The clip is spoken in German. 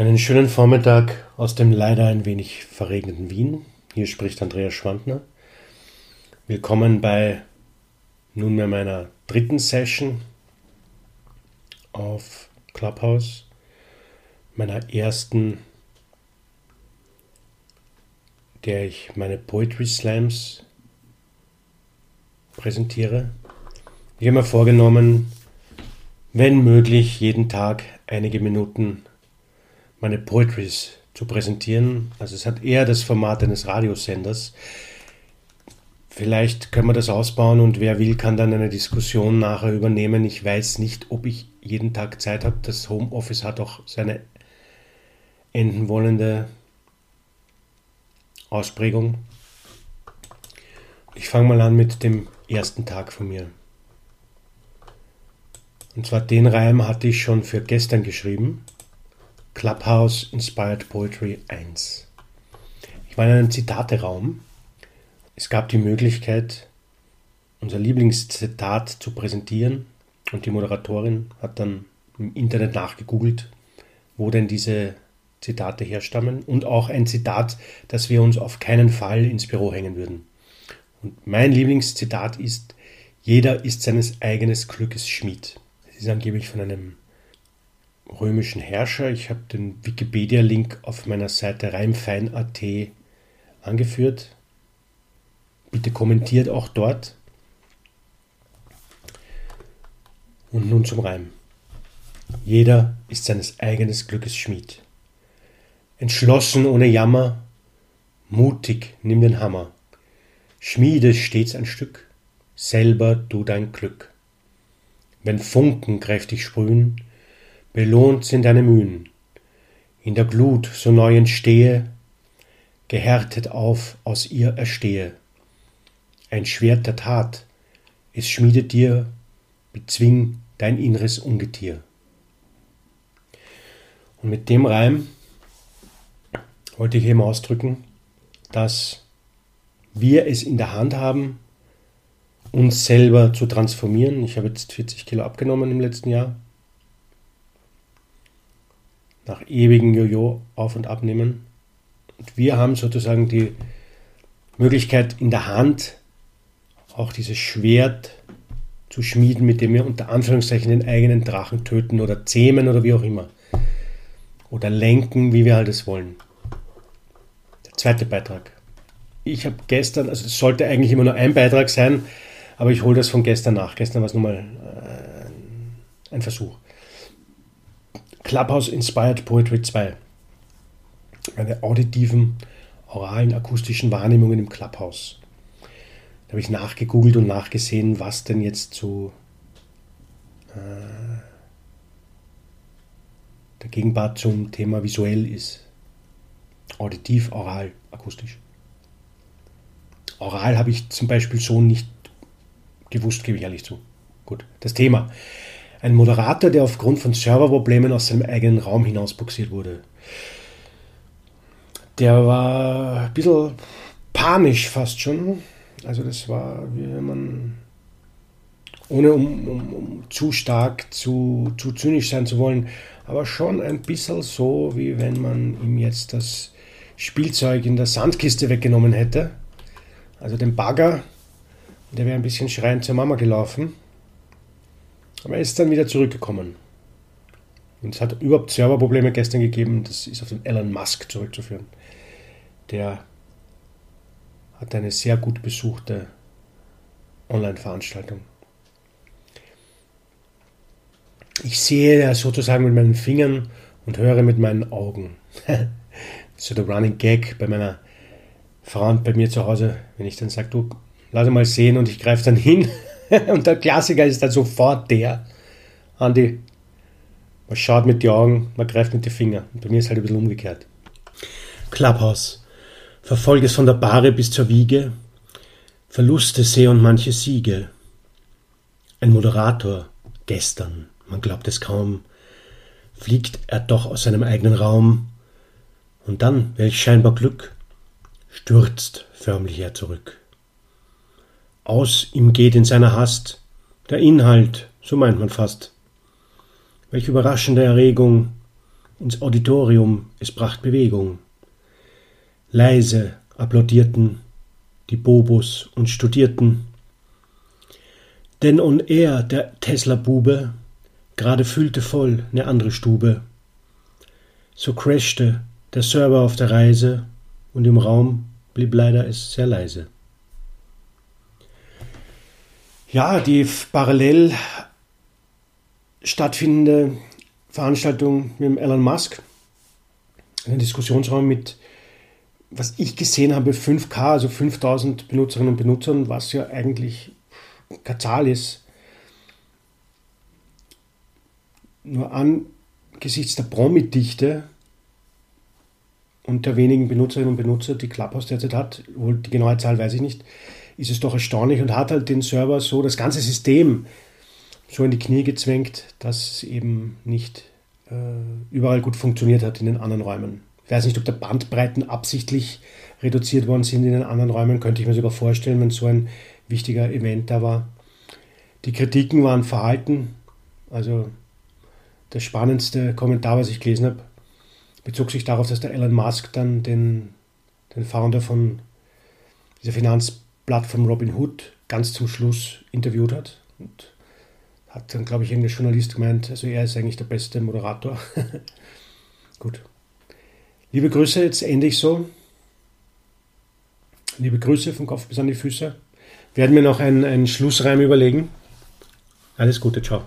Einen schönen Vormittag aus dem leider ein wenig verregneten Wien. Hier spricht Andreas Schwandner. Willkommen bei nunmehr meiner dritten Session auf Clubhouse, meiner ersten, der ich meine Poetry Slams präsentiere. Ich habe mir vorgenommen, wenn möglich, jeden Tag einige Minuten meine Poetries zu präsentieren. Also es hat eher das Format eines Radiosenders. Vielleicht können wir das ausbauen und wer will, kann dann eine Diskussion nachher übernehmen. Ich weiß nicht, ob ich jeden Tag Zeit habe. Das Homeoffice hat auch seine enden wollende Ausprägung. Ich fange mal an mit dem ersten Tag von mir. Und zwar den Reim hatte ich schon für gestern geschrieben. Clubhouse Inspired Poetry 1. Ich war in einem Zitateraum. Es gab die Möglichkeit, unser Lieblingszitat zu präsentieren und die Moderatorin hat dann im Internet nachgegoogelt, wo denn diese Zitate herstammen und auch ein Zitat, das wir uns auf keinen Fall ins Büro hängen würden. Und mein Lieblingszitat ist, jeder ist seines eigenen Glückes Schmied. Das ist angeblich von einem römischen Herrscher. Ich habe den Wikipedia-Link auf meiner Seite reimfein.at angeführt. Bitte kommentiert auch dort. Und nun zum Reim. Jeder ist seines eigenen Glückes Schmied. Entschlossen ohne Jammer, mutig nimm den Hammer. Schmiede stets ein Stück, selber du dein Glück. Wenn Funken kräftig sprühen, belohnt sind deine Mühen. In der Glut so neu entstehe, gehärtet auf aus ihr erstehe. Ein Schwert der Tat, es schmiedet dir, bezwing dein inneres Ungetier. Und mit dem Reim wollte ich eben ausdrücken, dass wir es in der Hand haben, uns selber zu transformieren. Ich habe jetzt 40 Kilo abgenommen im letzten Jahr nach ewigen Jojo auf und abnehmen. Und wir haben sozusagen die Möglichkeit in der Hand, auch dieses Schwert zu schmieden, mit dem wir unter Anführungszeichen den eigenen Drachen töten oder zähmen oder wie auch immer. Oder lenken, wie wir halt es wollen. Der zweite Beitrag. Ich habe gestern, also es sollte eigentlich immer nur ein Beitrag sein, aber ich hole das von gestern nach. Gestern war es nur mal äh, ein Versuch. Clubhouse Inspired Poetry 2. Meine auditiven, oralen, akustischen Wahrnehmungen im Clubhouse. Da habe ich nachgegoogelt und nachgesehen, was denn jetzt so äh, der Gegenpart zum Thema visuell ist. Auditiv, oral, akustisch. Oral habe ich zum Beispiel so nicht gewusst, gebe ich ehrlich zu. Gut, das Thema. Ein Moderator, der aufgrund von Serverproblemen aus seinem eigenen Raum hinausbuxiert wurde. Der war ein bisschen panisch fast schon. Also das war, wie wenn man, ohne um, um, um zu stark, zu, zu zynisch sein zu wollen, aber schon ein bisschen so, wie wenn man ihm jetzt das Spielzeug in der Sandkiste weggenommen hätte. Also den Bagger, der wäre ein bisschen schreiend zur Mama gelaufen. Aber er ist dann wieder zurückgekommen. Und es hat überhaupt Serverprobleme gestern gegeben. Das ist auf den Elon Musk zurückzuführen. Der hat eine sehr gut besuchte Online-Veranstaltung. Ich sehe ja sozusagen mit meinen Fingern und höre mit meinen Augen. so der Running Gag bei meiner Frau und bei mir zu Hause, wenn ich dann sage, du, lass mal sehen und ich greife dann hin und der Klassiker ist dann sofort der, Andi, man schaut mit den Augen, man greift mit den Fingern. Und bei mir ist halt ein bisschen umgekehrt. Clubhouse. Verfolge es von der Bahre bis zur Wiege. Verluste sehe und manche Siege. Ein Moderator, gestern, man glaubt es kaum, fliegt er doch aus seinem eigenen Raum. Und dann, welch scheinbar Glück, stürzt förmlich er zurück. Aus ihm geht in seiner Hast der Inhalt, so meint man fast. Welch überraschende Erregung, ins Auditorium, es bracht Bewegung. Leise applaudierten die Bobos und studierten. Denn und er, der Tesla-Bube, gerade füllte voll ne andere Stube. So crashte der Server auf der Reise und im Raum blieb leider es sehr leise. Ja, die parallel stattfindende Veranstaltung mit Elon Musk, ein Diskussionsraum mit, was ich gesehen habe, 5K, also 5000 Benutzerinnen und Benutzern, was ja eigentlich keine Zahl ist. Nur angesichts der Promi-Dichte und der wenigen Benutzerinnen und Benutzer, die Clubhouse derzeit hat, wohl die genaue Zahl weiß ich nicht, ist es doch erstaunlich und hat halt den Server so, das ganze System so in die Knie gezwängt, dass es eben nicht äh, überall gut funktioniert hat in den anderen Räumen. Ich weiß nicht, ob da Bandbreiten absichtlich reduziert worden sind in den anderen Räumen, könnte ich mir sogar vorstellen, wenn so ein wichtiger Event da war. Die Kritiken waren verhalten, also der spannendste Kommentar, was ich gelesen habe, bezog sich darauf, dass der Elon Musk dann den, den Founder von dieser Finanzplattform Robinhood ganz zum Schluss interviewt hat und hat dann, glaube ich, irgendein Journalist gemeint, also er ist eigentlich der beste Moderator. Gut. Liebe Grüße, jetzt ende ich so. Liebe Grüße vom Kopf bis an die Füße. Werden mir noch einen, einen Schlussreim überlegen. Alles Gute, ciao.